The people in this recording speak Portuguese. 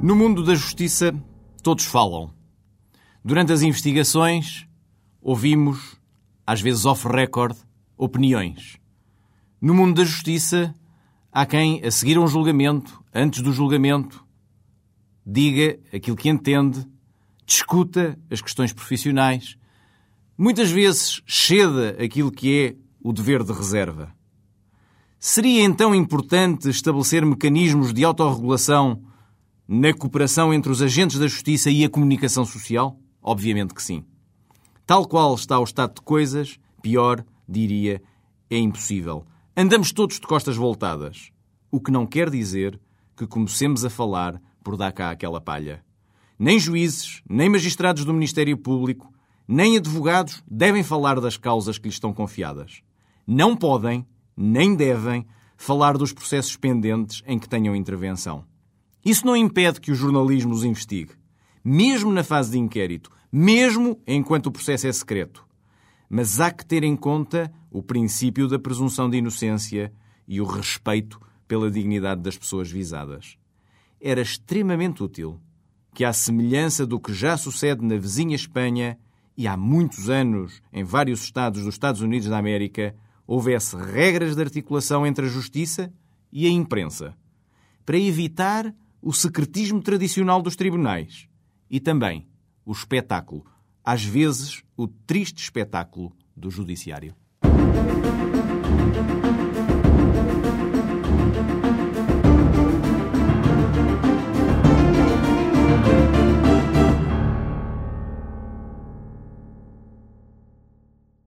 No mundo da justiça, todos falam. Durante as investigações, ouvimos, às vezes off-record, opiniões. No mundo da justiça, há quem, a seguir a um julgamento, antes do julgamento, diga aquilo que entende, discuta as questões profissionais, muitas vezes ceda aquilo que é o dever de reserva. Seria então importante estabelecer mecanismos de autorregulação na cooperação entre os agentes da justiça e a comunicação social? Obviamente que sim. Tal qual está o estado de coisas, pior, diria, é impossível. Andamos todos de costas voltadas. O que não quer dizer que comecemos a falar por dar cá aquela palha. Nem juízes, nem magistrados do Ministério Público, nem advogados devem falar das causas que lhes estão confiadas. Não podem, nem devem, falar dos processos pendentes em que tenham intervenção. Isso não impede que o jornalismo os investigue, mesmo na fase de inquérito, mesmo enquanto o processo é secreto. Mas há que ter em conta o princípio da presunção de inocência e o respeito pela dignidade das pessoas visadas. Era extremamente útil que, à semelhança do que já sucede na vizinha Espanha e há muitos anos em vários estados dos Estados Unidos da América, houvesse regras de articulação entre a justiça e a imprensa, para evitar o secretismo tradicional dos tribunais e também o espetáculo, às vezes o triste espetáculo do judiciário.